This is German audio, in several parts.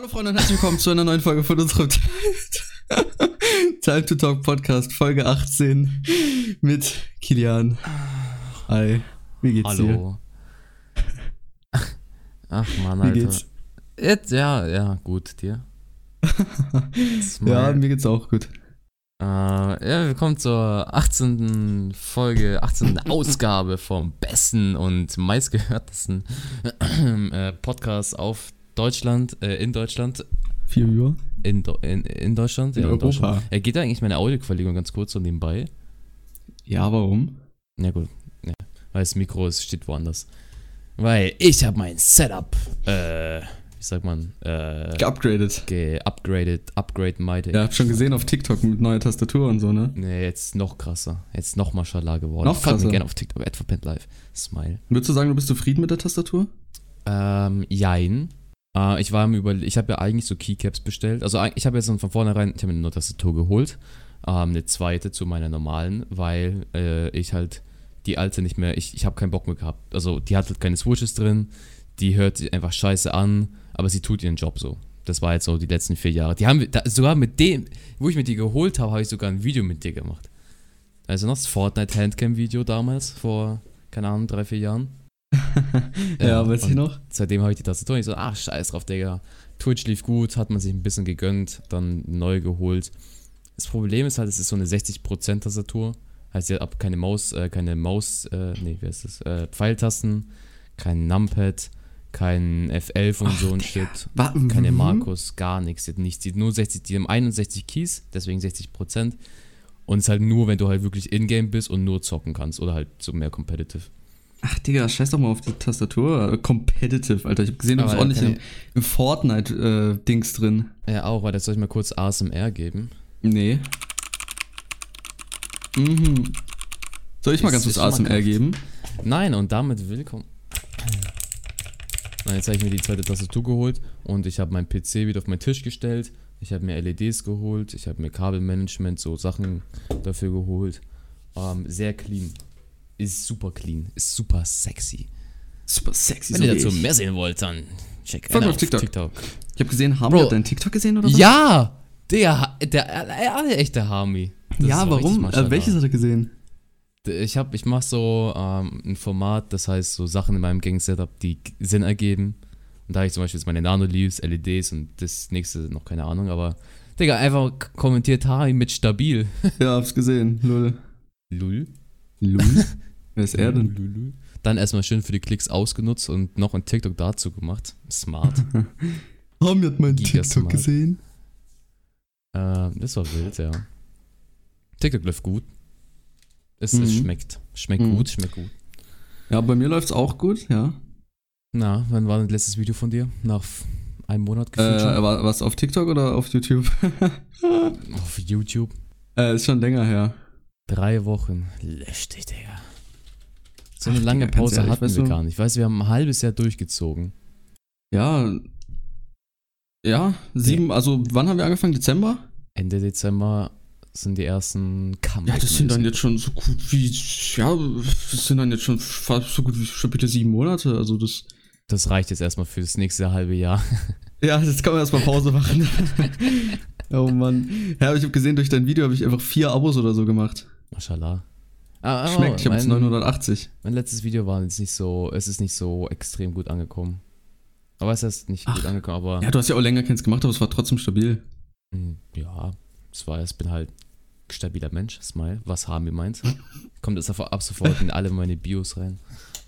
Hallo Freunde und herzlich willkommen zu einer neuen Folge von unserem Time to Talk Podcast, Folge 18 mit Kilian. Hi, wie geht's Hallo. Ach man, dir? Wie Alter. geht's? Jetzt, ja, ja, gut, dir. Ja, mir geht's auch gut. Äh, ja, willkommen zur 18. Folge, 18. Ausgabe vom besten und meistgehörtesten äh, Podcast auf Deutschland, äh, in Deutschland, Vier Uhr. in, in, in Deutschland, In ja, Europa. Deutschland. Äh, geht eigentlich meine Audioqualität ganz kurz so nebenbei? Ja, warum? Ja gut, ja, weil das Mikro ist, steht woanders. Weil ich habe mein Setup, äh, wie sagt man, äh, Geupgradet. geupgradet, upgrade mighty. Ja, hab schon gesehen auf TikTok mit neuer Tastatur und so, ne? Nee, jetzt noch krasser. Jetzt noch Maschallah geworden. Noch Folgt krasser? mir gerne auf TikTok, Adverpent Live. Smile. Würdest du sagen, du bist zufrieden mit der Tastatur? Ähm, jein. Äh, ich war mir über, ich habe ja eigentlich so Keycaps bestellt. Also ich habe jetzt von vornherein, ich habe eine Tastatur geholt. Ähm, eine zweite zu meiner normalen, weil äh, ich halt die alte nicht mehr, ich, ich habe keinen Bock mehr gehabt. Also die hat halt keine Switches drin, die hört sich einfach scheiße an, aber sie tut ihren Job so. Das war jetzt so die letzten vier Jahre. Die haben da, sogar mit dem, wo ich mir die geholt habe, habe ich sogar ein Video mit dir gemacht. Also noch das Fortnite Handcam-Video damals, vor, keine Ahnung, drei, vier Jahren. Ja, weiß ich und noch. Seitdem habe ich die Tastatur und ich so, ach, scheiß drauf, Digga. Twitch lief gut, hat man sich ein bisschen gegönnt, dann neu geholt. Das Problem ist halt, es ist so eine 60% Tastatur. Heißt, hat ab keine Maus, äh, keine Maus, äh, nee, wie heißt das? Äh, Pfeiltasten, kein Numpad, kein F11 und Ach, so ein. Shit. Keine mhm. Markus, gar nichts. Hat nichts. Die nur 60, die haben 61 Keys, deswegen 60%. Und es ist halt nur, wenn du halt wirklich in-game bist und nur zocken kannst oder halt so mehr competitive. Ach, Digga, scheiß doch mal auf die Tastatur. Äh, Competitive, Alter. Ich hab gesehen, du bist ordentlich im, im Fortnite-Dings drin. Ja, auch, weil das soll ich mal kurz ASMR geben. Nee. Mhm. Soll ich mal Ist- ganz kurz ASMR geben? Nein, und damit willkommen. Nein, jetzt habe ich mir die zweite Tastatur geholt und ich habe meinen PC wieder auf meinen Tisch gestellt. Ich habe mir LEDs geholt, ich habe mir Kabelmanagement, so Sachen dafür geholt. Ähm, sehr clean. Ist super clean, ist super sexy. Super sexy. Wenn so ihr dazu ich. mehr sehen wollt, dann check Folgt auf auf TikTok. TikTok. Ich habe gesehen, haben Bro. wir deinen TikTok gesehen oder so? Ja! Der, der, der, der echte Harmy. Das ja, warum? Äh, welches hat er gesehen? Ich hab, ich mache so ähm, ein Format, das heißt so Sachen in meinem Gang-Setup, die Sinn ergeben. Und da habe ich zum Beispiel jetzt meine Nano-Leaves, LEDs und das nächste noch keine Ahnung, aber Digga, einfach kommentiert Harry mit stabil. Ja, hab's gesehen. Lul. Lul. Lul? Wer ist er denn? Dann erstmal schön für die Klicks ausgenutzt und noch ein TikTok dazu gemacht. Smart. Haben hat meinen TikTok gesehen? äh, das war wild, ja. TikTok läuft gut. Es, es Mhm. schmeckt. Schmeckt Mhm. gut, schmeckt gut. Ja, bei mir läuft's auch gut, ja. Na, wann war das letztes Video von dir? Nach einem Monat Äh, gefühlt schon? war, was auf TikTok oder auf YouTube? Auf YouTube. äh, ist schon länger her. Drei Wochen. Lösch dich, Digga. So eine Ach, lange Pause ehrlich, hatten weißt wir gar nicht. Ich weiß, wir haben ein halbes Jahr durchgezogen. Ja. Ja, sieben, also wann haben wir angefangen? Dezember? Ende Dezember sind die ersten Comeback. Ja, das sind dann jetzt schon so gut wie, ja, das sind dann jetzt schon fast so gut wie schon bitte sieben Monate. Also das. Das reicht jetzt erstmal für das nächste halbe Jahr. Ja, jetzt kann man erstmal Pause machen. oh Mann. Ja, aber ich habe gesehen, durch dein Video habe ich einfach vier Abos oder so gemacht. Mashallah. Ah, aber Schmeckt, ich habe jetzt mein, 980. mein letztes Video war jetzt nicht so, es ist nicht so extrem gut angekommen. Aber es ist nicht Ach. gut angekommen, aber Ja, du hast ja auch länger keins gemacht, aber es war trotzdem stabil. mh, ja, es war, ich bin halt stabiler Mensch, Smile, was Hami meint. Kommt das ab ab sofort in alle meine Bios rein.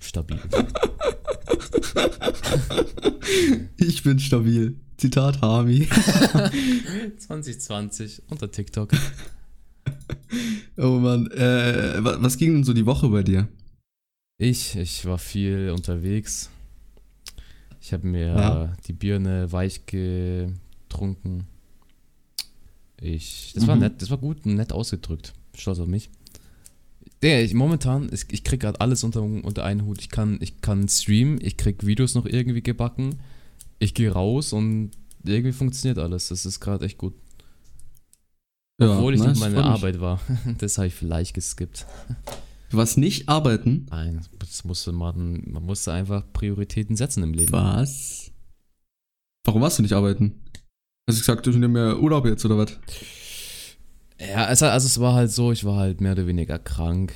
Stabil. Ich bin stabil. Zitat Hami. 2020 unter TikTok. Oh Mann. Äh, wa- was ging denn so die Woche bei dir? Ich, ich war viel unterwegs. Ich habe mir Ja. die Birne weich getrunken. Ich, das war Mhm. nett, das war gut, nett ausgedrückt. Stolz auf mich. Der, ich momentan, ich, ich krieg gerade alles unter, unter einen Hut. Ich kann, ich kann streamen, ich krieg Videos noch irgendwie gebacken. Ich gehe raus und irgendwie funktioniert alles. Das ist gerade echt gut. Obwohl ich nice, nicht meine. Arbeit war. das habe ich vielleicht geskippt. Du warst nicht arbeiten. Nein, das musste man, man musste einfach Prioritäten setzen im Leben. Was? Warum warst du nicht arbeiten? Hast du gesagt, du nimmst mehr Urlaub jetzt oder was? Ja, es, also es war halt so, ich war halt mehr oder weniger krank.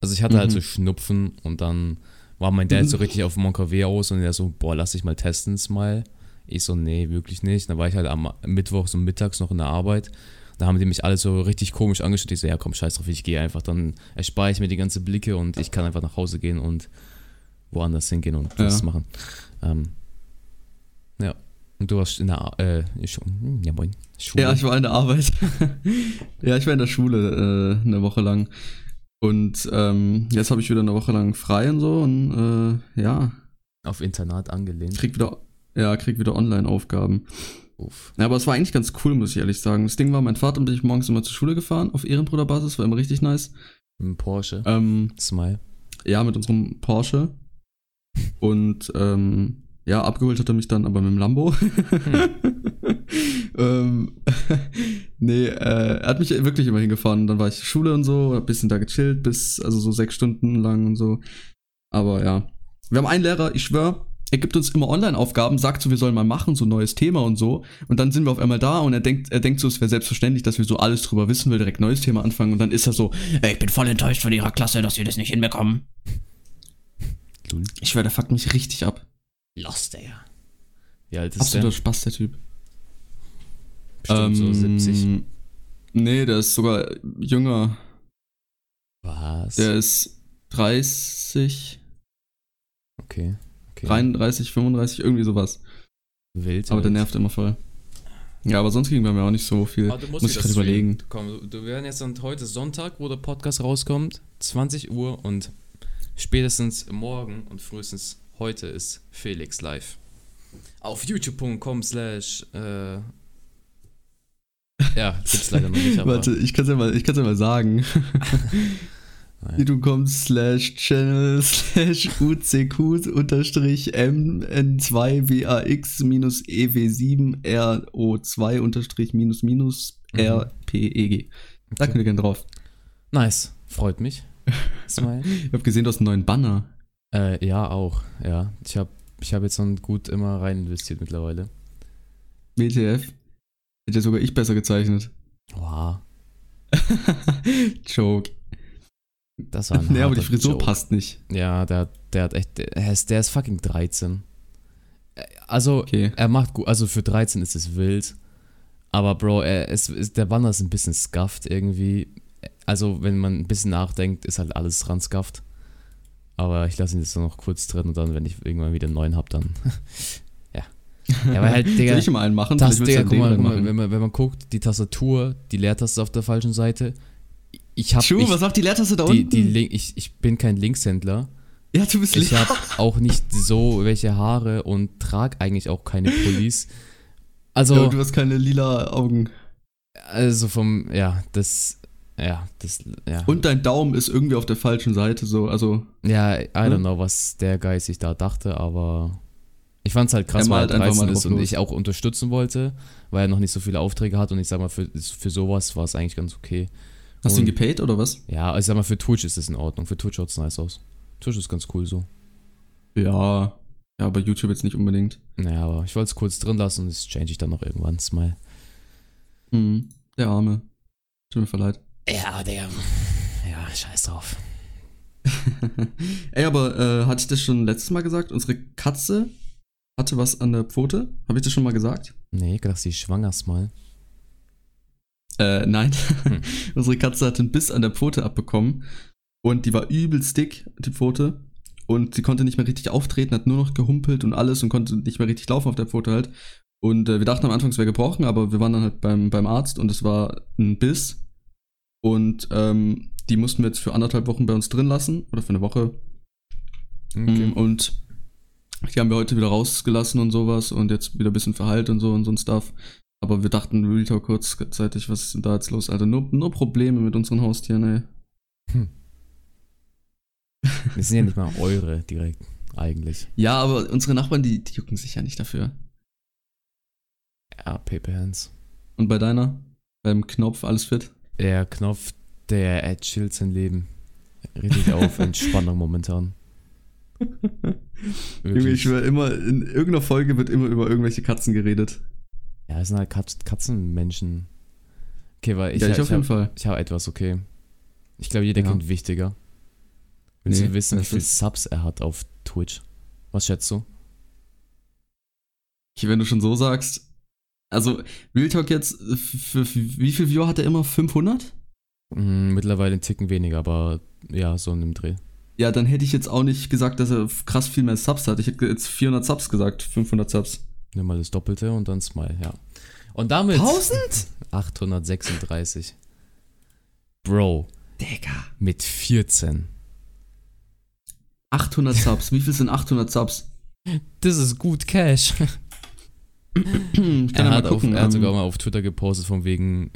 Also ich hatte halt Mhm. so Schnupfen und dann war mein Dad so richtig auf Moncavé aus und er so, boah, lass dich mal testen mal. Ich so, nee, wirklich nicht. Dann war ich halt am Mittwoch so mittags noch in der Arbeit. Da haben die mich alle so richtig komisch angeschaut. Ich so, ja komm, scheiß drauf, ich gehe einfach. Dann erspare ich mir die ganze Blicke und ich kann einfach nach Hause gehen und woanders hingehen und das Ja. machen. Ähm, ja. Und du warst in der, Ar- äh, hm, ja moin, Schule. Ja, ich war in der Arbeit. ja, ich war in der Schule äh, eine Woche lang. Und ähm, jetzt habe ich wieder eine Woche lang frei und so und äh, ja, auf Internat angelehnt. krieg wieder, ja, krieg wieder Online-Aufgaben. Uff. Ja, aber es war eigentlich ganz cool, muss ich ehrlich sagen. Das Ding war, mein Vater und ich morgens immer zur Schule gefahren, auf Ehrenbruderbasis, war immer richtig nice. Mit dem Porsche. Ähm, Smile. ja, mit unserem Porsche. Und ähm, ja, abgeholt hat er mich dann aber mit dem Lambo. ähm, nee, äh, er hat mich wirklich immer hingefahren. Dann war ich Schule und so, hab ein bisschen da gechillt, bis, also so sechs Stunden lang und so. Aber ja. Wir haben einen Lehrer, ich schwör, er gibt uns immer Online-Aufgaben, sagt so, wir sollen mal machen, so ein neues Thema und so. Und dann sind wir auf einmal da und er denkt, er denkt so, es wäre selbstverständlich, dass wir so alles drüber wissen, will direkt neues Thema anfangen. Und dann ist er so, ey, ich bin voll enttäuscht von ihrer Klasse, dass wir das nicht hinbekommen. Ich schwör, der fuckt mich richtig ab. Lost, ey. Wie alt ist Absoluter der? Spaß, der Typ. Bestimmt so 70. Ähm, Nee, der ist sogar jünger. Was? Der ist 30, okay. Okay. 33, 35, irgendwie sowas. Wild. Aber der wild. nervt immer voll. Ja, aber sonst ging bei mir auch nicht so viel. Ah, du musst Muss ich gerade überlegen. Komm, du- werden jetzt dann heute Sonntag, wo der Podcast rauskommt, 20 Uhr und spätestens morgen und frühestens heute ist Felix live. Auf youtube.com slash äh, ja, gibt's leider noch nicht, aber Warte, ich kann es ja, mal- ich kann's ja mal sagen. Youtube.com slash channel slash ucq unterstrich mn2wax minus ew7 ro2 unterstrich minus minus Mhm. rpeg. Da könnt ihr gerne drauf. nice, freut mich. Ich habe gesehen, du hast einen neuen Banner. äh, ja, auch, ja. Ich habe ich hab jetzt dann gut immer rein investiert mittlerweile. WTF. Hätte sogar ich besser gezeichnet. Wow, Joke. Das war ein Nee, aber die Frisur Joke. passt nicht. Ja, der, der hat echt, der ist, der ist fucking 13. Äh, Also, Okay. er macht gut, also für 13 ist es wild. Aber Bro, er ist, ist, der Banner ist ein bisschen scuffed irgendwie. Also, wenn man ein bisschen nachdenkt, ist halt alles dran scuffed. Aber ich lasse ihn jetzt noch kurz drin und dann, wenn ich irgendwann wieder einen neuen hab, dann. ja. Ja, aber halt, Digga. Soll ich mal einen machen? Du Digga, guck mal, wenn, man, wenn man guckt, die Tastatur, die Leertaste ist auf der falschen Seite. Ich hab. Schuh, ich, was macht die Leertaste da die, unten? die ich, ich bin kein Linkshändler. ja, du bist Ich habe auch nicht so welche Haare und trage eigentlich auch keine Pullis. Ja, Also, und du hast keine lila Augen. also vom, ja, das, ja, das, ja. Und dein Daumen ist irgendwie auf der falschen Seite so. Also, ja, I don't Hm? know, was der Guy sich da dachte, aber ich fand's halt krass, weil er malt einfach 13 mal ist und los. ich auch unterstützen wollte, weil er noch nicht so viele Aufträge hat und ich sag mal, für, für sowas war es eigentlich ganz okay. Hast du ihn gepaid oder was? Ja, also ich sag mal, für Twitch ist es in Ordnung, für Twitch schaut's nice aus. Twitch ist ganz cool so. Ja. Ja, bei YouTube jetzt nicht unbedingt. Naja, aber ich wollte es kurz drin lassen und das change ich dann noch irgendwann, Smile. Hm. Der Arme. Tut mir verleid. Ja, der, ja, scheiß drauf. Ey, aber äh, hatte ich das schon letztes Mal gesagt? Unsere Katze hatte was an der Pfote. Habe ich das schon mal gesagt? Nee, ich dachte, sie ist schwanger, Smile. Äh, nein. Hm. Unsere Katze hat einen Biss an der Pfote abbekommen. Und die war übelst dick, die Pfote. Und sie konnte nicht mehr richtig auftreten, hat nur noch gehumpelt und alles und konnte nicht mehr richtig laufen auf der Pfote halt. Und äh, wir dachten am Anfang, es wäre gebrochen, aber wir waren dann halt beim, beim Arzt und es war ein Biss. Und ähm, die mussten wir jetzt für anderthalb Wochen bei uns drin lassen. Oder für eine Woche. Okay. Mm, Und die haben wir heute wieder rausgelassen und sowas und jetzt wieder ein bisschen verheilt und so und so ein Stuff. Aber wir dachten Real Talk kurzzeitig, was ist denn da jetzt los? Alter, nur, nur Probleme mit unseren Haustieren, ey. Hm. Das sind ja nicht mal eure direkt, eigentlich. Ja, aber unsere Nachbarn, die, die jucken sich ja nicht dafür. Ja, Paper Hands. Und bei deiner? Beim Knopf, alles fit? Der Knopf, der er chillt sein Leben. Richtig auf Entspannung momentan. Junge, ich Wirklich. schwör immer, in irgendeiner Folge wird immer über irgendwelche Katzen geredet. Ja, es sind halt Katz Katzenmenschen. Okay, weil ich, ja, ich auf ich jeden habe Fall. ich hab etwas, okay. Ich glaube, jeder Ja. kennt wichtiger. Willst Nee, du wissen, wie viele Subs er hat auf Twitch? Was schätzt du? Okay, wenn du schon so sagst. Also, Real Talk jetzt, für, für wie viel Viewer hat er immer? 500? Hm, mittlerweile einen Ticken weniger, aber ja, so in dem Dreh. Ja, dann hätte ich jetzt auch nicht gesagt, dass er krass viel mehr Subs hat. Ich hätte jetzt 400 Subs gesagt, 500 Subs. Nimm mal das Doppelte und dann Smile, ja. Und damit 1000? 836. Bro, Digga. mit 14. 800 Subs. Wie viel sind 800 Subs? Das ist gut Cash. Er ja hat, auf, gucken. er hat sogar mal auf Twitter gepostet von wegen,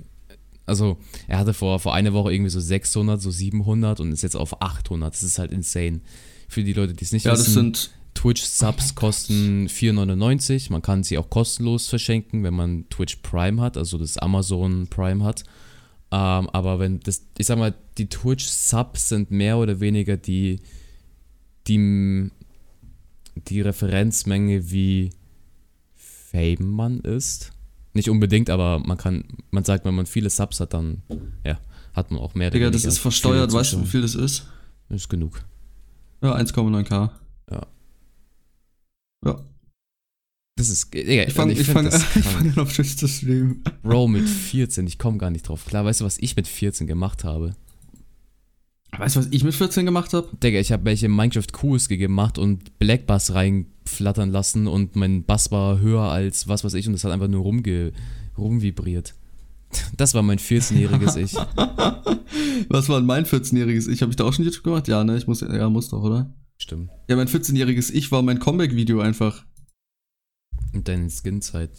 also er hatte vor, vor einer Woche irgendwie so 600, so 700 und ist jetzt auf 800. Das ist halt insane. Für die Leute, die es nicht ja, das wissen, sind. Twitch-Subs kosten 4,99. Man kann sie auch kostenlos verschenken, wenn man Twitch Prime hat, also das Amazon Prime hat. Ähm, aber wenn das, ich sag mal, die Twitch-Subs sind mehr oder weniger die, die, die Referenzmenge, wie Fame man ist. Nicht unbedingt, aber man kann, man sagt, wenn man viele Subs hat, dann ja, hat man auch mehr. Digga, das ist versteuert. Weißt du, wie viel das ist? Das ist genug. Ja, 1,9k. Ja. Das ist, Digga, Ich fange ich find fang, ich fang an auf Twitch zu streamen. Bro, mit 14, ich komme gar nicht drauf klar. Weißt du, was ich mit 14 gemacht habe? Weißt du, was ich mit 14 gemacht habe? Digga, ich habe welche Minecraft QSG gemacht und Black Bass reinflattern lassen und mein Bass war höher als was weiß ich und das hat einfach nur rumge rumvibriert. Das war mein 14-jähriges Ich. Was war denn mein 14-jähriges Ich? Habe ich da auch schon YouTube gemacht? Ja, ne? Ich muss, ja, muss doch, oder? Stimmt. Ja, mein 14-jähriges Ich war mein Comeback-Video einfach. Und deine Skin-Zeit.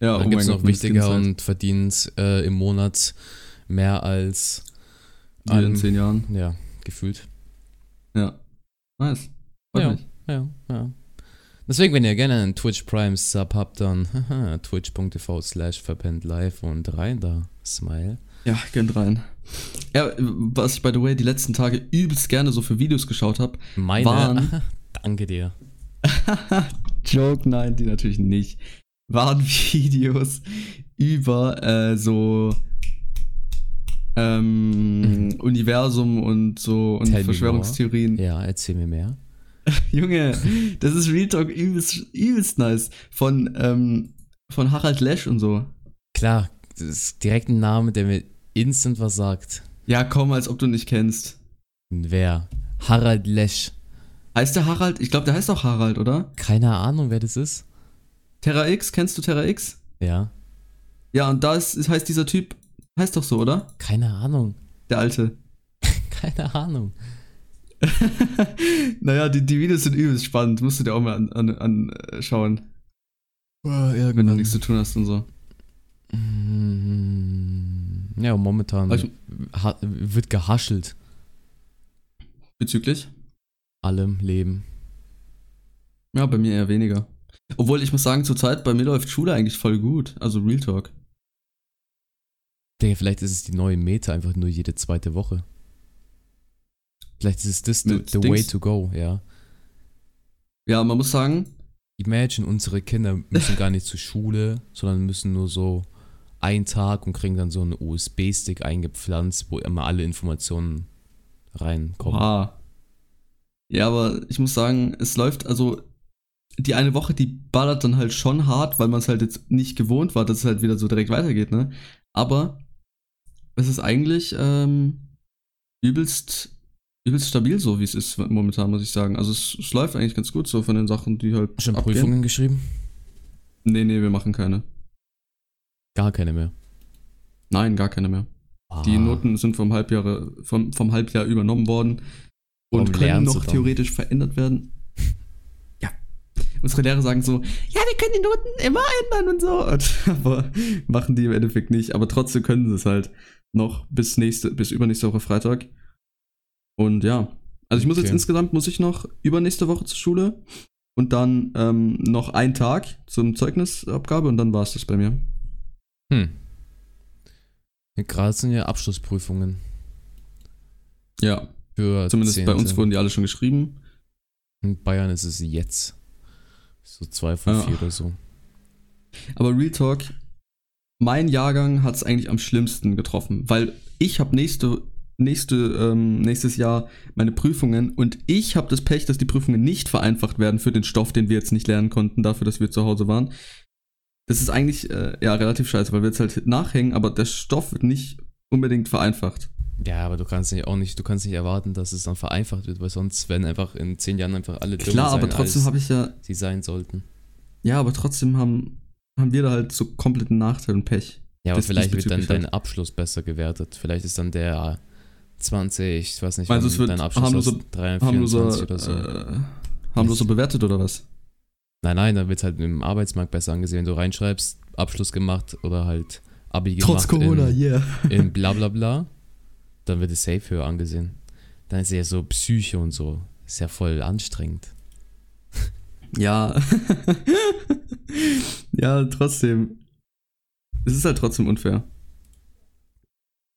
Ja, Dann gibt's noch meine wichtiger Skinzeit. und verdient äh, im Monat mehr als in einem- 10 Jahren. ja, gefühlt. Ja. Nice. Ja. Ja, ja. Deswegen, wenn ihr gerne einen Twitch Prime Sub habt, dann twitch.tv slash verpennt live und rein da. Smile. Ja, gönnt rein. Ja, was ich by the way die letzten Tage übelst gerne so für Videos geschaut habe. Meine. Waren- Danke dir. Joke, nein, die natürlich nicht. Waren Videos über äh, so ähm, Universum und so und Tell Verschwörungstheorien. Ja, erzähl mir mehr. Junge, das ist Real Talk übelst, übelst nice. Von, ähm, von Harald Lesch und so. Klar, das ist direkt ein Name, der mir instant was sagt. Ja, komm, als ob du nicht kennst. Wer? Harald Lesch. Heißt der Harald? Ich glaube, der heißt auch Harald, oder? Keine Ahnung, wer das ist. Terra X, kennst du Terra X? Ja. Ja, und da ist, heißt dieser Typ, heißt doch so, oder? Keine Ahnung. Der Alte. Keine Ahnung. naja, die, die Videos sind übelst spannend. Musst du dir auch mal anschauen, an, äh, schauen, Oh, wenn du nichts zu tun hast und so. Mm, Ja, momentan ich- ha wird gehaschelt. Bezüglich? Allem Leben. Ja, bei mir eher weniger. Obwohl, ich muss sagen, zurzeit bei mir läuft Schule eigentlich voll gut. Also Real Talk. Digga, vielleicht ist es die neue Meta, einfach nur jede zweite Woche. Vielleicht ist es das the, the way to go, ja. Ja, man muss sagen, Imagine, unsere Kinder müssen gar nicht zur Schule, sondern müssen nur so einen Tag und kriegen dann so einen USB-Stick eingepflanzt, wo immer alle Informationen reinkommen. oha. Ja, aber ich muss sagen, es läuft, also die eine Woche, die ballert dann halt schon hart, weil man es halt jetzt nicht gewohnt war, dass es halt wieder so direkt weitergeht, ne? Aber es ist eigentlich ähm, übelst, übelst stabil so, wie es ist momentan, muss ich sagen. Also es, es läuft eigentlich ganz gut so von den Sachen, die halt Schon abgehen. Prüfungen geschrieben? Nee, nee, wir machen keine. Gar keine mehr. Nein, gar keine mehr. Die Ah, Noten sind vom Halbjahr, vom, vom Halbjahr übernommen worden und Warum können noch theoretisch verändert werden. Ja. Unsere Lehrer sagen so, ja, wir können die Noten immer ändern und so. Und, aber machen die im Endeffekt nicht. Aber trotzdem können sie es halt noch bis nächste, bis übernächste Woche Freitag. Und ja. Also ich muss jetzt Okay. insgesamt, muss ich noch übernächste Woche zur Schule und dann ähm, noch einen Tag zum Zeugnisabgabe und dann war es das bei mir. Hm. Ja, Gerade sind ja Abschlussprüfungen Ja. für Zumindest bei uns wurden die alle schon geschrieben. In Bayern ist es jetzt. So zwei von Ja. vier oder so. Aber Real Talk, mein Jahrgang hat es eigentlich am schlimmsten getroffen, weil ich habe nächste, nächste, ähm, nächstes Jahr meine Prüfungen und ich habe das Pech, dass die Prüfungen nicht vereinfacht werden für den Stoff, den wir jetzt nicht lernen konnten, dafür, dass wir zu Hause waren. Das ist eigentlich äh, ja relativ scheiße, weil wir jetzt halt nachhängen, aber der Stoff wird nicht unbedingt vereinfacht. Ja, aber du kannst nicht auch nicht, du kannst nicht erwarten, dass es dann vereinfacht wird, weil sonst werden einfach in zehn Jahren einfach alle Klar, sein, aber trotzdem habe ich ja, sie sein sollten. ja, aber trotzdem haben, haben wir da halt so kompletten Nachteil und Pech. Ja, aber vielleicht wird dann dein Abschluss besser gewertet. Vielleicht ist dann der 20, ich weiß nicht, wann es wird dein Abschluss harmloser- ist, 324 Harmloser, oder so. äh, harmloser bewertet oder was? Nein, nein, dann wird halt im Arbeitsmarkt besser angesehen. Wenn du reinschreibst, Abschluss gemacht oder halt Abi Trotz gemacht Corona, in, yeah. in bla bla bla, dann wird es safe höher angesehen. Dann ist ja so Psyche und so. Ist ja voll anstrengend. Ja. ja, trotzdem. Es ist halt trotzdem unfair.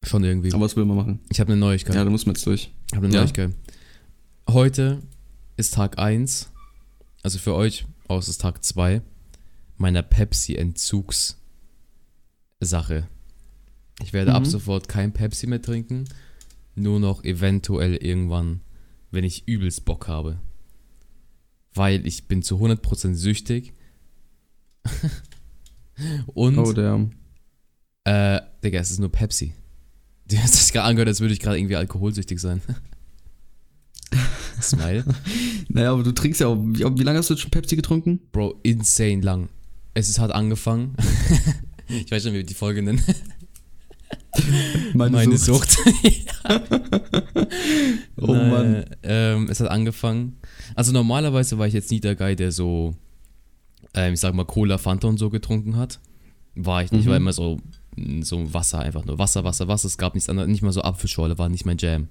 Schon irgendwie. Aber was will man machen? Ich habe eine Neuigkeit. Ja, da muss man jetzt durch. Ich habe eine Ja. Neuigkeit. Heute ist Tag 1, also für euch aus ist Tag 2, meiner Pepsi-Entzugs-Sache. Ich werde ab Mhm. sofort kein Pepsi mehr trinken, nur noch eventuell irgendwann, wenn ich übelst Bock habe. Weil ich bin zu 100% süchtig. Und, Oh, der. äh, Digga, es ist nur Pepsi. Die hat sich gerade angehört, als würde ich gerade irgendwie alkoholsüchtig sein. Smile. Naja, aber du trinkst ja auch. Wie, wie lange hast du jetzt schon Pepsi getrunken? Bro, insane lang. Es ist, hat angefangen. ich weiß schon, wie wir die Folge nennen. Meine, Sucht. Oh Nein, Mann. Ähm, es hat angefangen. Also normalerweise war ich jetzt nie der Guy, der so, ähm, ich sag mal, Cola, Fanta und so getrunken hat. War ich nicht, Mhm. war immer so, so Wasser, einfach nur Wasser, Wasser, Wasser. Es gab nichts anderes, nicht mal so Apfelschorle, war nicht mein Jam.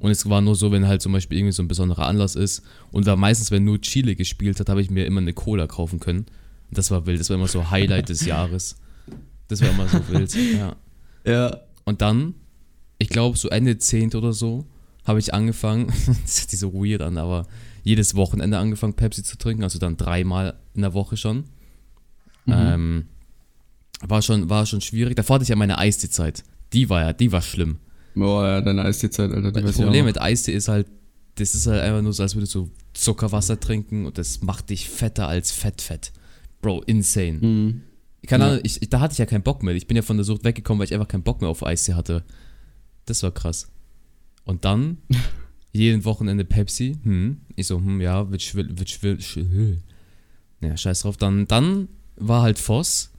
Und es war nur so, wenn halt zum Beispiel irgendwie so ein besonderer Anlass ist. Und da meistens, wenn nur Chile gespielt hat, habe ich mir immer eine Cola kaufen können. Das war wild, das war immer so Highlight des Jahres. Das war immer so wild, ja. Ja. Und dann, ich glaube, so Ende 10. oder so, habe ich angefangen, das hört sich so weird an, aber jedes Wochenende angefangen, Pepsi zu trinken, also dann dreimal in der Woche schon. Mhm. Ähm, war, schon, war schon schwierig. Davor hatte ich ja meine Eistee-Zeit. Die war ja, die war schlimm. Boah, ja, deine Eistee-Zeit, Alter. Die Das Problem mit Eistee ist halt, das ist halt einfach nur so, als würdest du Zuckerwasser trinken und das macht dich fetter als Fettfett. Bro, insane. Mhm. Keine Ja. Ahnung, ich, da hatte ich ja keinen Bock mehr. Ich bin ja von der Sucht weggekommen, weil ich einfach keinen Bock mehr auf Eistee hatte. Das war krass. Und dann, jeden Wochenende Pepsi. Hm. Ich so, hm, ja, wird schwill, wird schwill, schwill. Ja, scheiß drauf. Dann, dann war halt Voss.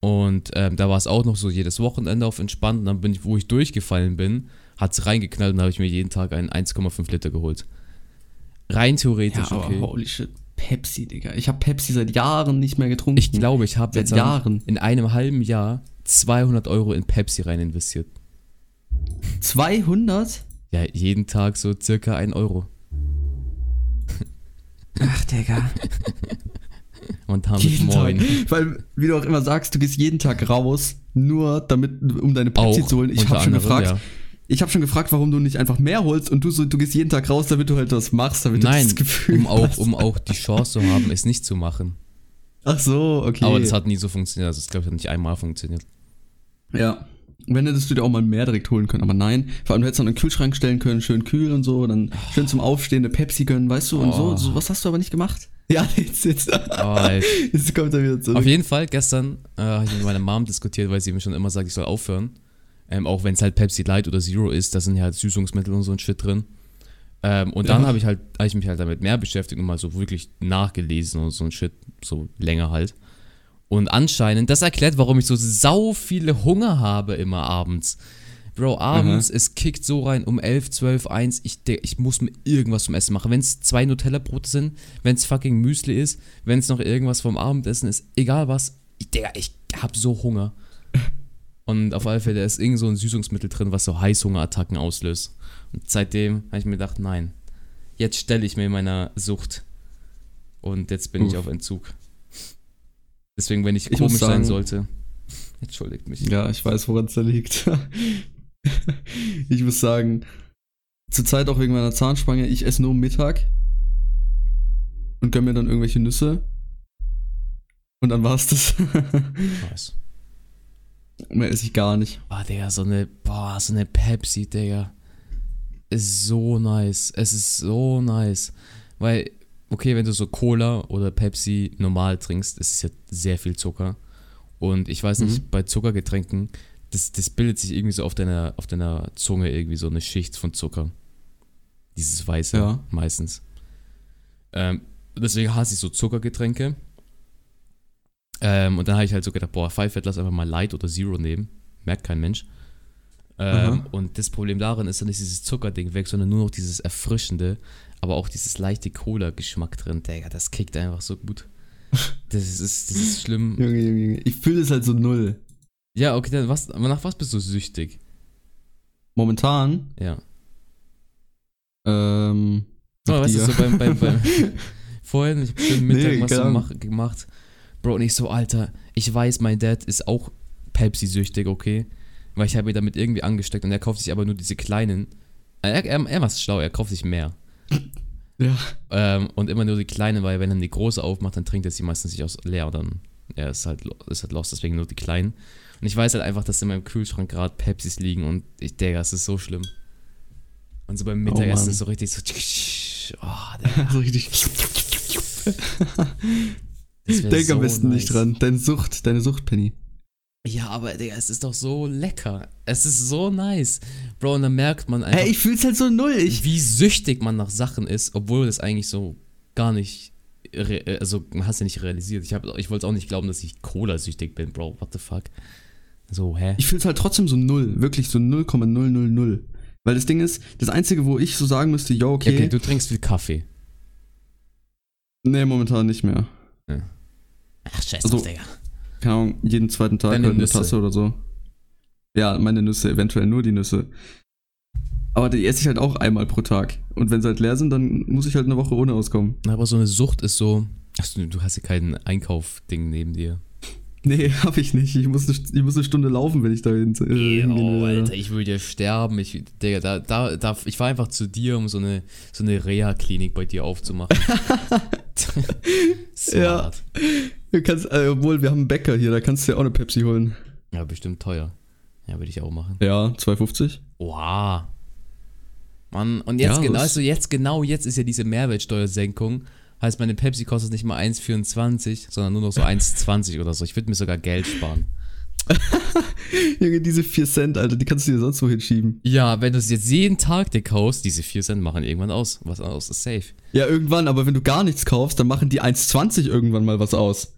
Und ähm, da war es auch noch so jedes Wochenende auf entspannt. Und dann bin ich, wo ich durchgefallen bin, hat es reingeknallt und habe ich mir jeden Tag einen 1,5 Liter geholt. Rein Ja, theoretisch, aber okay. holy shit. Pepsi, Digga. Ich habe Pepsi seit Jahren nicht mehr getrunken. Ich glaube, ich habe Seit jetzt Jahren. in einem halben Jahr 200 Euro in Pepsi rein investiert. 200? Ja, jeden Tag so circa 1 Euro. Ach, Digga. Und damit Jeden moin. Tag. Weil, wie du auch immer sagst, du gehst jeden Tag raus, nur damit, um deine Pepsi zu holen. Ich habe schon gefragt, ich habe schon gefragt, warum du nicht einfach mehr holst und du so, du gehst jeden Tag raus, damit du halt was machst, damit Nein, du das Gefühl um auch, hast. um auch die Chance zu haben, es nicht zu machen. Ach so, okay. Aber das hat nie so funktioniert. Also, das glaube ich hat nicht einmal funktioniert. Ja. Wenn hättest du dir auch mal mehr direkt holen können, aber nein. Vor allem du hättest dann in den Kühlschrank stellen können, schön kühl und so, dann schön zum Aufstehen eine Pepsi gönnen, weißt du, und so. Oh. so. Was hast du aber nicht gemacht? Ja, jetzt, jetzt, Aber jetzt kommt er wieder zurück. auf jeden Fall, gestern äh, habe ich mit meiner Mom diskutiert, weil sie mir schon immer sagt, ich soll aufhören. Ähm, auch wenn es halt Pepsi Light oder Zero ist, da sind ja halt Süßungsmittel und so ein Shit drin. Ähm, und dann Ja. habe ich halt, habe ich mich halt damit mehr beschäftigt und mal so wirklich nachgelesen und so ein Shit, so länger halt. Und anscheinend, das erklärt, warum ich so sau viele Hunger habe immer abends. Bro, abends, es kickt so rein um 11, 12, 1. Ich, ich muss mir irgendwas zum Essen machen. Wenn es zwei Nutella-Brote sind, wenn es fucking Müsli ist, wenn es noch irgendwas vom Abendessen ist, egal was. Ich, Digga, ich hab so Hunger. Und auf alle Fälle ist irgend so ein Süßungsmittel drin, was so Heißhungerattacken auslöst. Und seitdem habe ich mir gedacht, nein, jetzt stelle ich mir meiner Sucht. Und jetzt bin ich Uff. auf Entzug. Deswegen, wenn ich, Ich komisch sein sagen- sollte, entschuldigt mich. Ja, ich weiß, woran es da liegt. ich muss sagen, zurzeit auch wegen meiner Zahnspange, ich esse nur Mittag und gönn mir dann irgendwelche Nüsse. Und dann war's das. Nice. Mehr esse ich gar nicht. Boah, Digga, so eine, boah, so eine Pepsi, Digga. Ist so nice. Es ist so nice. Weil, okay, wenn du so Cola oder Pepsi normal trinkst, ist es ja sehr viel Zucker. Und ich weiß nicht, Mhm. bei Zuckergetränken, das, das bildet sich irgendwie so auf deiner, auf deiner Zunge irgendwie so eine Schicht von Zucker. Dieses Weiße Ja. meistens. Ähm, deswegen hasse ich so Zuckergetränke. Ähm, und dann habe ich halt so gedacht, boah, Five Fat, lass einfach mal Light oder Zero nehmen. Merkt kein Mensch. Ähm, und das Problem darin ist dann nicht dieses Zuckerding weg, sondern nur noch dieses Erfrischende, aber auch dieses leichte Cola-Geschmack drin. Digga, das kickt einfach so gut. Das ist, das ist schlimm. Junge, Junge, Junge. Ich fühle das halt so null. Ja, okay, dann was, nach was bist du süchtig? Momentan, Ja. ähm. So, nach weißt du, so beim, beim, beim vorhin, ich hab schön Mittag Nee, was mach, gemacht. Bro, und ich so, Alter, ich weiß, mein Dad ist auch Pepsi-süchtig, okay? Weil ich habe ihn damit irgendwie angesteckt und er kauft sich aber nur diese kleinen. Er, er, er macht schlau, er kauft sich mehr. Ja. Ähm, und immer nur die kleinen, weil wenn er die große aufmacht, dann trinkt er sie meistens nicht aus leer dann er ist halt, ist halt lost, deswegen nur die kleinen. Und ich weiß halt einfach, dass in meinem Kühlschrank gerade Pepsis liegen und ich, Digga, es ist so schlimm. Und so beim Mittagessen Mann. ist so richtig so. Oh, so richtig. Denk so am besten nice. nicht dran. Deine Sucht, deine Sucht, Penny. Ja, aber Digga, es ist doch so lecker. Es ist so nice. Bro, und dann merkt man einfach, Hey, ich fühl's halt so null. Ich, wie süchtig man nach Sachen ist, obwohl das eigentlich so gar nicht. Also, man es ja nicht realisiert. Ich, hab- ich wollte auch nicht glauben, dass ich Cola-süchtig bin, Bro. What the fuck? So, hä? ich fühl's halt trotzdem so null. Wirklich so 0,000. Weil das Ding ist, das Einzige, wo ich so sagen müsste, ja, okay. Okay, du trinkst viel Kaffee. nee, momentan nicht mehr. Ach, scheiß Also, Digga. Keine Ahnung, jeden zweiten Tag Deine halt eine Nüsse. Tasse oder so. Ja, meine Nüsse, eventuell nur die Nüsse. Aber die esse ich halt auch einmal pro Tag. Und wenn sie halt leer sind, dann muss ich halt eine Woche ohne auskommen. Aber so eine Sucht ist so. Ach, du, du hast ja kein Einkaufding neben dir. Nee, hab ich nicht. Ich muss eine, ich muss eine Stunde laufen, wenn ich da hin, äh, Oh. Alter, ich will dir sterben. Ich, Digga, da, da, da, ich war einfach zu dir, um so eine, so eine Reha-Klinik bei dir aufzumachen. Smart. Du kannst, äh, obwohl, wir haben einen Bäcker hier, da kannst du ja auch eine Pepsi holen. Ja. bestimmt teuer. Ja, würde ich auch machen. Ja, 2,50. Wow. Mann, und jetzt Ja, genau, also jetzt genau jetzt ist ja diese Mehrwertsteuersenkung. Heißt, meine Pepsi kostet nicht mal 1,24, sondern nur noch so 1,20 oder so. Ich würde mir sogar Geld sparen. Junge, diese 4 Cent, Alter, die kannst du dir sonst wo hinschieben. Ja, wenn du es jetzt jeden Tag dir kaufst, diese 4 Cent machen irgendwann aus. Was aus ist safe. Ja, irgendwann, aber wenn du gar nichts kaufst, dann machen die 1,20 irgendwann mal was aus.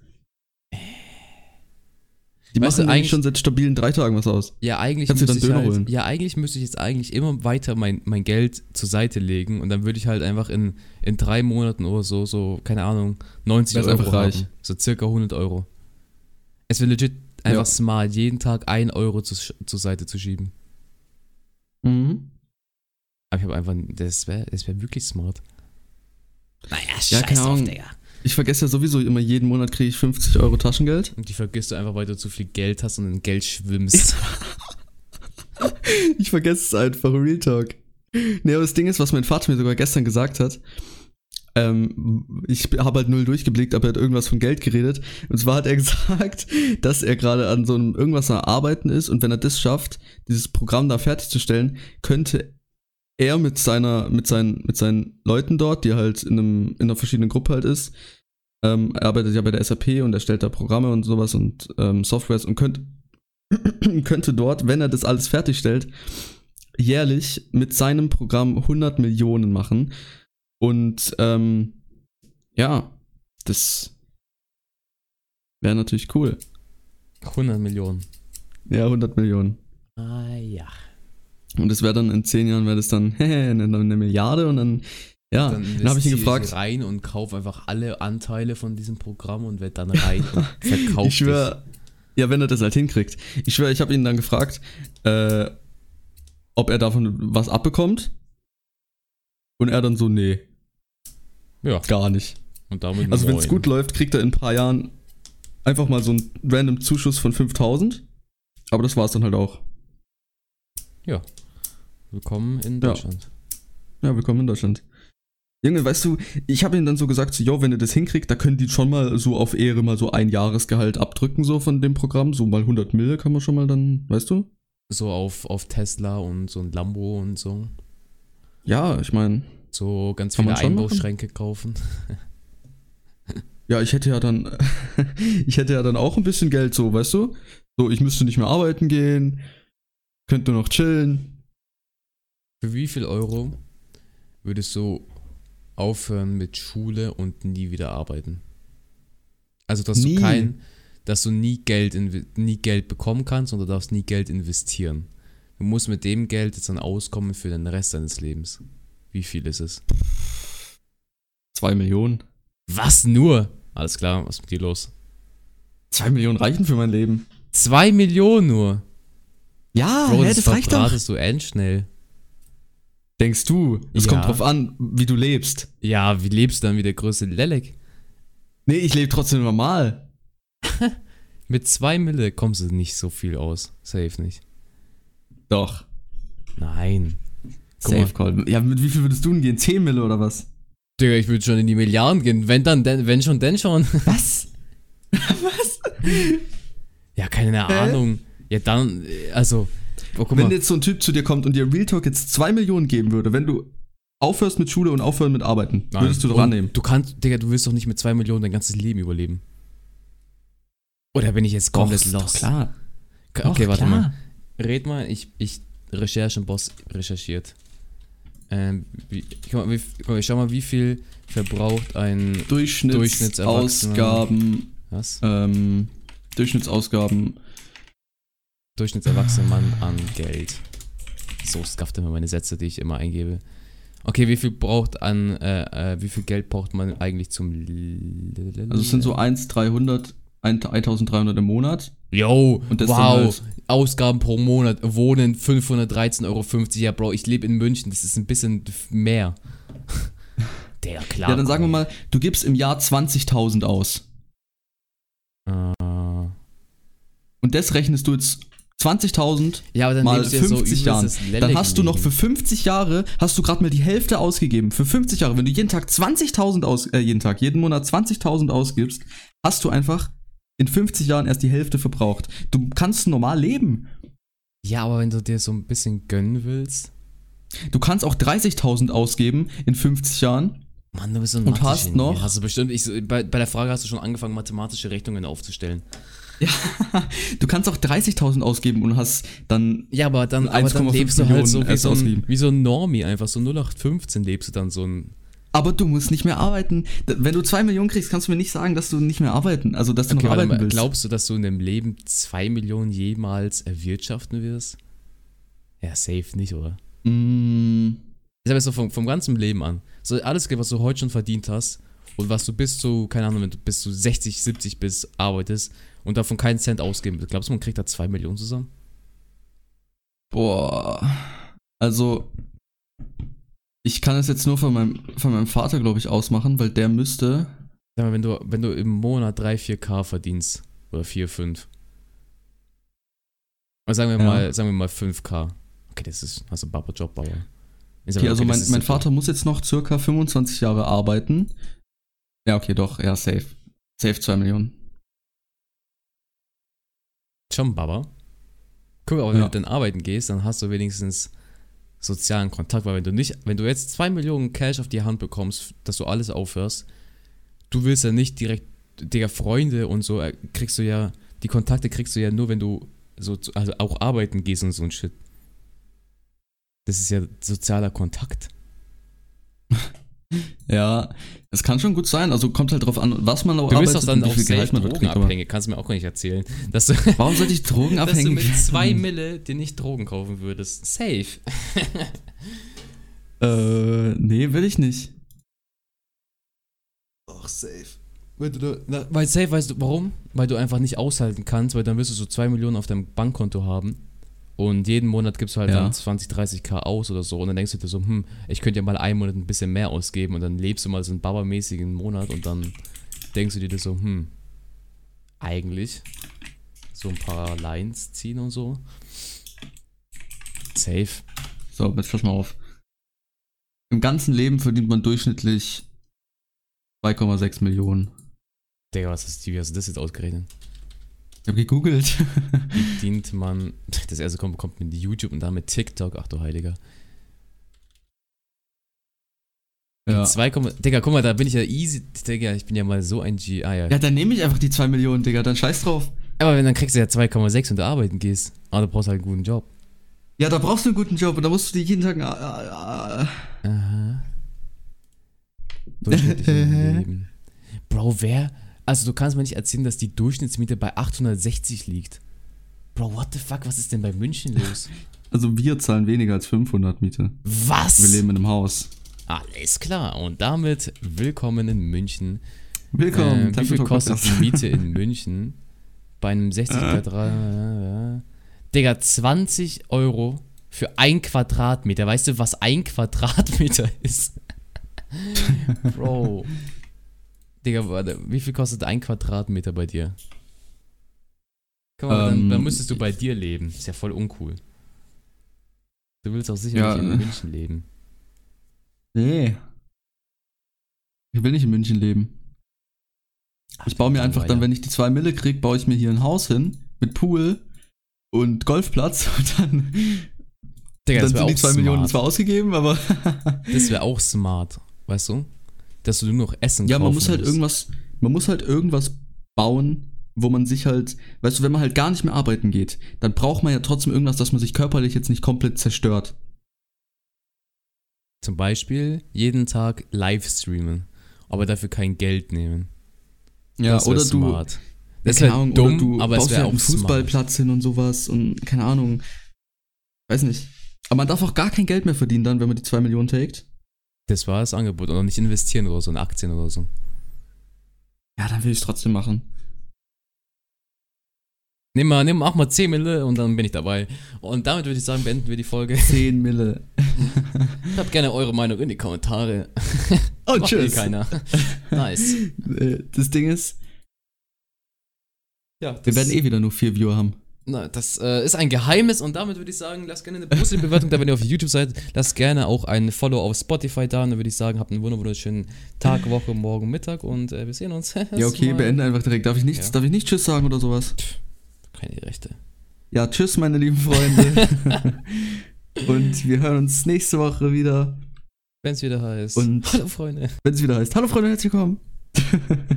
Die Weißt du, machen eigentlich eigentlich- schon seit stabilen drei Tagen was aus. Ja, eigentlich Kannst du müsste dann ich Döner halt, holen? Ja, eigentlich müsste ich jetzt eigentlich immer weiter mein, mein Geld zur Seite legen und dann würde ich halt einfach in, in drei Monaten oder so, so, keine Ahnung, 90 Wär's Euro einfach reich. haben. So circa 100 Euro. Es wäre legit einfach Ja. smart, jeden Tag 1 Euro zu, zur Seite zu schieben. Mhm. Aber ich habe einfach, das wäre das wär wirklich smart. Naja, Ja, scheiß keine drauf, Ahnung. Digga. Ich vergesse ja sowieso immer, jeden Monat kriege ich 50 Euro Taschengeld. Und die vergisst du einfach, weil du zu viel Geld hast und in Geld schwimmst. Ich vergesse es einfach, Real Talk. Nee, aber das Ding ist, was mein Vater mir sogar gestern gesagt hat, ähm, ich habe halt null durchgeblickt, aber er hat irgendwas von Geld geredet. Und zwar hat er gesagt, dass er gerade an so einem irgendwas am Arbeiten ist und wenn er das schafft, dieses Programm da fertigzustellen, könnte er mit seiner, mit seinen, mit seinen Leuten dort, die halt in einem, in einer verschiedenen Gruppe halt ist, ähm, er arbeitet ja bei der SAP und erstellt da Programme und sowas und ähm, Softwares und könnte, könnte dort, wenn er das alles fertigstellt, jährlich mit seinem Programm 100 Millionen machen. Und ähm, ja, das wäre natürlich cool. 100 Millionen. Ja, 100 Millionen. Ah ja. Und das wäre dann in 10 Jahren, wäre das dann eine, eine Milliarde und dann, ja, dann, Dann, habe ich ihn gefragt. rein und kaufe einfach alle Anteile von diesem Programm und werde dann rein und verkaufe ich schwöre, ja, wenn er das halt hinkriegt. Ich schwöre, ich habe ihn dann gefragt, äh, ob er davon was abbekommt. Und er dann so, nee, Ja, gar nicht. und damit Also wenn es gut läuft, kriegt er in ein paar Jahren einfach mal so einen random Zuschuss von 5000. Aber das war's dann halt auch. Willkommen in Ja. Deutschland. Ja, willkommen in Deutschland. Junge, weißt du, ich habe ihnen dann so gesagt, so, yo, wenn ihr das hinkriegt, da können die schon mal so auf Ehre mal so ein Jahresgehalt abdrücken, so von dem Programm. So mal 100 Mille kann man schon mal dann, weißt du? So auf, auf Tesla und so ein Lambo und so. Ja, ich meine, So ganz viele schon machen. Einbauschränke kaufen. ja, ich hätte ja dann, ich hätte ja dann auch ein bisschen Geld, so, weißt du? So, ich müsste nicht mehr arbeiten gehen, könnte nur noch chillen. Für wie viel Euro würdest du aufhören mit Schule und nie wieder arbeiten? Also, dass Nie. du kein, dass du nie Geld, nie Geld bekommen kannst und du darfst nie Geld investieren. Du musst mit dem Geld jetzt dann auskommen für den Rest deines Lebens. Wie viel ist es? Zwei Millionen. Was nur? Alles klar, was ist mit dir los? Zwei Millionen reichen für mein Leben. Zwei Millionen nur. Ja, Bro, das, das reicht doch. du endschnell. Denkst du? Es Ja. kommt drauf an, wie du lebst. Ja, wie lebst du dann wie der größte Lelek? Nee, ich lebe trotzdem normal. Mit zwei Mille kommst du nicht so viel aus. Safe nicht. Doch. Nein. Guck Safe Call. Ja, mit wie viel würdest du denn gehen? 10 Mille oder was? Digga, ich würde schon in die Milliarden gehen. Wenn dann, denn, wenn schon, denn schon. Was? was? Ja, keine Ahnung. Ja, dann, also, oh, Wenn jetzt so ein Typ zu dir kommt und dir Real Talk jetzt 2 Millionen geben würde, wenn du aufhörst mit Schule und aufhören mit Arbeiten, Nein. würdest du doch Und annehmen. Du kannst, Digga, du willst doch nicht mit zwei Millionen dein ganzes Leben überleben. Oder bin ich jetzt komplett doch lost? klar. Ka- Doch, Okay, warte klar. mal. Red mal, ich, ich Recherchenboss recherchiert. Ähm, wie, guck, mal, ich schau mal, wie viel verbraucht ein. Durchschnittsausgaben, Was? ähm, Durchschnittsausgaben. Durchschnittserwachsener Mann an Geld. So skafft immer meine Sätze, die ich immer eingebe. Okay, wie viel braucht an, äh, äh, wie viel Geld braucht man eigentlich zum Also es sind so 1, 300, 1300 im Monat. Yo, Und das dann wow, halt- Ausgaben pro Monat, Wohnen 513,50 Euro. Ja, Bro, ich lebe in München, das ist ein bisschen mehr. Der, klar. Ja, dann sagen wir mal, du gibst im Jahr 20.000 aus. Äh, Und das rechnest du jetzt 20.000 ja, mal lebst du ja so 50 Jahren. Dann hast du noch für 50 Jahre, hast du gerade mal die Hälfte ausgegeben. Für 50 Jahre, wenn du jeden Tag 20.000 aus, äh, jeden Tag, jeden Monat 20.000 ausgibst, hast du einfach in 50 Jahren erst die Hälfte verbraucht. Du kannst normal leben. Ja, aber wenn du dir so ein bisschen gönnen willst. Du kannst auch 30.000 ausgeben in 50 Jahren. Mann, du bist so ein Und hast noch- Hast du bestimmt, ich, bei, bei der Frage hast du schon angefangen, mathematische Rechnungen aufzustellen. Du kannst auch 30.000 ausgeben und hast dann Ja, aber dann, aber dann 1,5 lebst du halt so wie so, ein, wie so ein Normie, einfach so 0815 lebst du dann so ein. Aber du musst nicht mehr arbeiten. Wenn du 2 Millionen kriegst, kannst du mir nicht sagen, dass du nicht mehr arbeiten, also dass du Okay, noch arbeiten mal, willst. glaubst du, dass du in deinem Leben 2 Millionen jemals erwirtschaften wirst? Ja, safe nicht, oder? Mm, Ich sag jetzt so vom, vom ganzen Leben an. So alles, was du heute schon verdient hast und was du bis zu, keine Ahnung, wenn du bis zu 60, 70 bist, arbeitest und davon keinen Cent ausgeben willst. Glaubst du, man kriegt da 2 Millionen zusammen? boah. Also, ich kann es jetzt nur von meinem, von meinem Vater, glaube ich, ausmachen, weil der müsste. Sag mal, wenn du, wenn du im Monat 3, 4K verdienst, oder 4, 5. Oder sagen wir Ja. mal, sagen wir mal 5K. Okay, das ist, hast du Baba Job, sag Okay, also das mein, mein Vater muss jetzt noch circa 25 Jahre arbeiten. Ja, okay, doch, ja, safe. Safe 2 Millionen. Schon Baba. Guck, aber wenn Ja. du dann arbeiten gehst, dann hast du wenigstens sozialen Kontakt, weil wenn du nicht, wenn du jetzt 2 Millionen Cash auf die Hand bekommst, dass du alles aufhörst, du willst ja nicht direkt, Digga, Freunde und so, äh, kriegst du ja, die Kontakte kriegst du ja nur, wenn du so, also auch arbeiten gehst und so ein Shit. Das ist ja sozialer Kontakt. Ja, es kann schon gut sein. Also kommt halt drauf an, was man auch Du bist doch arbeitet dann auch. Aber drogenabhängig, kannst du mir auch gar nicht erzählen. Dass du, warum sollte ich dass du drogenabhängig mit zwei? Mille dir nicht Drogen kaufen würdest. Safe. Äh, nee, will ich nicht. Ach, safe. Da, weil safe, weißt du warum? Weil du einfach nicht aushalten kannst, weil dann wirst du so 2 Millionen auf deinem Bankkonto haben und jeden Monat gibst du halt Ja. dann 20, 30k aus oder so und dann denkst du dir so, hm, ich könnte ja mal einen Monat ein bisschen mehr ausgeben und dann lebst du mal so einen Baba-mäßigen Monat und dann denkst du dir so, hm, eigentlich so ein paar Lines ziehen und so. Safe. So, jetzt pass mal auf. Im ganzen Leben verdient man durchschnittlich 2,6 Millionen. Digga, was ist, wie hast du das jetzt ausgerechnet? Ich habe gegoogelt. Wie dient man. Das erste kommt, kommt mit YouTube und dann mit TikTok. Ach du Heiliger. ja. 2, Digga, guck mal, da bin ich ja easy. Digga, ich bin ja mal so ein G. Ah ja. ja, dann nehme ich einfach die 2 Millionen, Digga. Dann scheiß drauf. Aber wenn dann kriegst du ja 2,6 und du arbeiten gehst. Aber du brauchst halt einen guten Job. Ja, da brauchst du einen guten Job und da musst du dir jeden Tag. Äh, äh, Aha. Durchschnittliches Leben. Bro, wer? Also du kannst mir nicht erzählen, dass die Durchschnittsmiete bei 860 liegt. Bro, what the fuck, was ist denn bei München los? also wir zahlen weniger als 500 Miete. Was? Wir leben in einem Haus. Alles klar. Und damit willkommen in München. Willkommen. Äh, wie viel kostet die Miete in München? Bei einem 60 Quadrat. Digga, 20 Euro für ein Quadratmeter. Weißt du, was ein Quadratmeter ist? Bro. Digga, warte, wie viel kostet ein Quadratmeter bei dir? Guck mal, dann, Ähm, dann müsstest du bei dir leben. Ist ja voll uncool. Du willst auch sicher Ja, nicht in äh. München leben. Nee. Ich will nicht in München leben. Ich baue mir einfach dann, wenn ich die 2 Mille krieg, baue ich mir hier ein Haus hin mit Pool und Golfplatz und dann, Digga, das dann wäre sind die auch 2 Millionen smart. zwar ausgegeben, aber Das wäre auch smart, weißt du? Dass du nur noch Essen ja, man muss halt musst. irgendwas, man muss halt irgendwas bauen, wo man sich halt, weißt du, wenn man halt gar nicht mehr arbeiten geht, dann braucht man ja trotzdem irgendwas, dass man sich körperlich jetzt nicht komplett zerstört. Zum Beispiel jeden Tag live streamen, aber dafür kein Geld nehmen. Ja, Das oder du, smart. Das keine wäre Ahnung, dumm, du aber es wäre halt auch einen smart. Fußballplatz hin und sowas und keine Ahnung. Weiß nicht. Aber man darf auch gar kein Geld mehr verdienen dann, wenn man die 2 Millionen taked. Das war das Angebot. Und nicht investieren oder so in Aktien oder so. Ja, dann will ich es trotzdem machen. Nimm mal, nimm auch mal 10 Mille und dann bin ich dabei. Und damit würde ich sagen, beenden wir die Folge. 10 Mille. Schreibt gerne eure Meinung in die Kommentare. Oh, Macht eh tschüss. keiner. nice. Äh, Das Ding ist, Ja, wir werden eh wieder nur 4 Viewer haben. Na, das äh, ist ein Geheimnis und damit würde ich sagen, lasst gerne eine positive Bewertung da, wenn ihr auf YouTube seid. Lasst gerne auch ein Follow auf Spotify da. Und dann würde ich sagen, habt einen wunder- wunderschönen Tag, Woche, Morgen, Mittag und äh, wir sehen uns. Ja, okay, beende einfach direkt. Darf ich nichts, Ja. darf ich nicht Tschüss sagen oder sowas? Keine Rechte. Ja, tschüss, meine lieben Freunde. Und wir hören uns nächste Woche wieder, Wenn es wieder heißt. Und- Hallo Freunde. wenn es wieder heißt. Hallo Freunde, herzlich willkommen.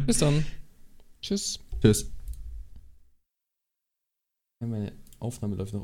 Bis dann. Tschüss. Tschüss. Meine Aufnahme läuft noch.